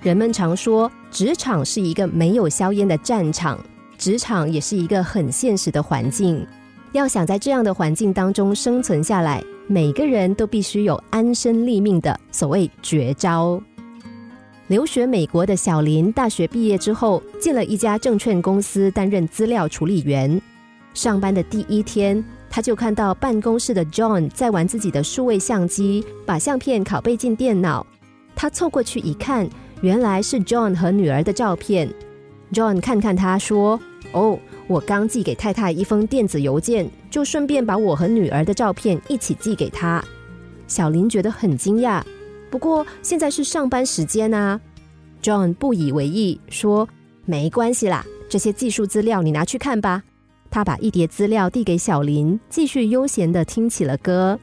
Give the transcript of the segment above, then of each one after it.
人们常说，职场是一个没有硝烟的战场，职场也是一个很现实的环境。要想在这样的环境当中生存下来，每个人都必须有安身立命的所谓绝招。留学美国的小林，大学毕业之后进了一家证券公司担任资料处理员。上班的第一天，他就看到办公室的 John 在玩自己的数位相机，把相片拷贝进电脑。他凑过去一看，原来是 John 和女儿的照片。John 看看他说：“哦。”我刚寄给太太一封电子邮件，就顺便把我和女儿的照片一起寄给她。小林觉得很惊讶，不过现在是上班时间啊。John 不以为意说：“没关系啦，这些技术资料你拿去看吧。”他把一叠资料递给小林，继续悠闲的听起了歌。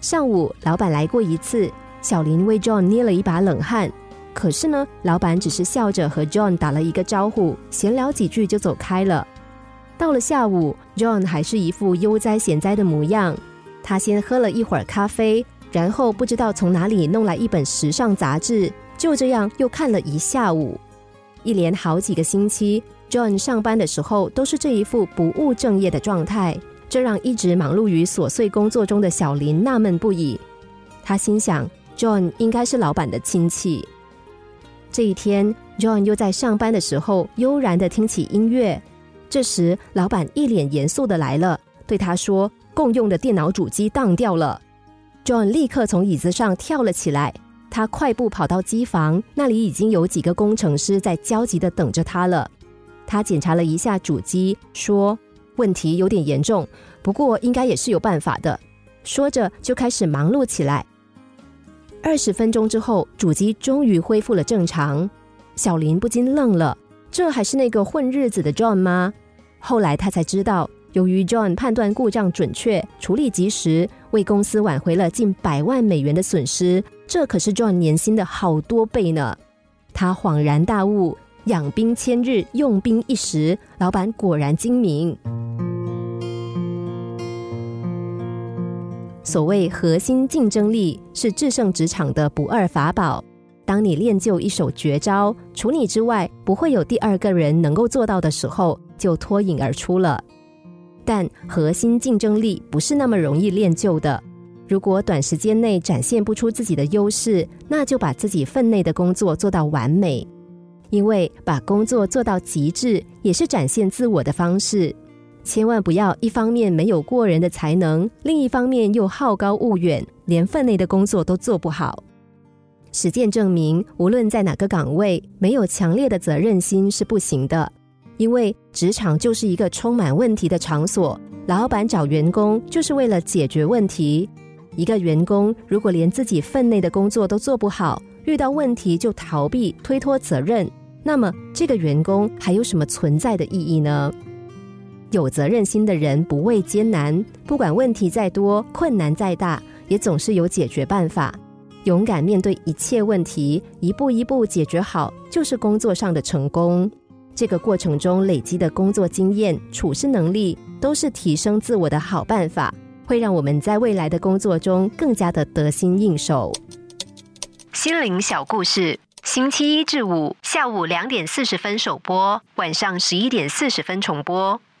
上午老板来过一次，小林为 John 捏了一把冷汗。可是呢，老板只是笑着和 John 打了一个招呼，闲聊几句就走开了。到了下午，John 还是一副悠哉闲哉的模样。他先喝了一会儿咖啡，然后不知道从哪里弄来一本时尚杂志，就这样又看了一下午。一连好几个星期，John 上班的时候都是这一副不务正业的状态，这让一直忙碌于琐碎工作中的小林纳闷不已。他心想，John 应该是老板的亲戚。这一天，John 又在上班的时候悠然的听起音乐。这时，老板一脸严肃的来了，对他说：“共用的电脑主机当掉了。”John 立刻从椅子上跳了起来，他快步跑到机房，那里已经有几个工程师在焦急的等着他了。他检查了一下主机，说：“问题有点严重，不过应该也是有办法的。”说着就开始忙碌起来。二十分钟之后，主机终于恢复了正常。小林不禁愣了：“这还是那个混日子的 John 吗？”后来他才知道，由于 John 判断故障准确、处理及时，为公司挽回了近百万美元的损失，这可是 John 年薪的好多倍呢。他恍然大悟：养兵千日，用兵一时。老板果然精明。所谓核心竞争力是制胜职场的不二法宝。当你练就一手绝招，除你之外不会有第二个人能够做到的时候，就脱颖而出了。但核心竞争力不是那么容易练就的。如果短时间内展现不出自己的优势，那就把自己分内的工作做到完美。因为把工作做到极致，也是展现自我的方式。千万不要一方面没有过人的才能，另一方面又好高骛远，连分内的工作都做不好。实践证明，无论在哪个岗位，没有强烈的责任心是不行的。因为职场就是一个充满问题的场所，老板找员工就是为了解决问题。一个员工如果连自己分内的工作都做不好，遇到问题就逃避、推脱责任，那么这个员工还有什么存在的意义呢？有责任心的人不畏艰难，不管问题再多、困难再大，也总是有解决办法。勇敢面对一切问题，一步一步解决好，就是工作上的成功。这个过程中累积的工作经验、处事能力，都是提升自我的好办法，会让我们在未来的工作中更加的得心应手。心灵小故事，星期一至五下午两点四十分首播，晚上十一点四十分重播。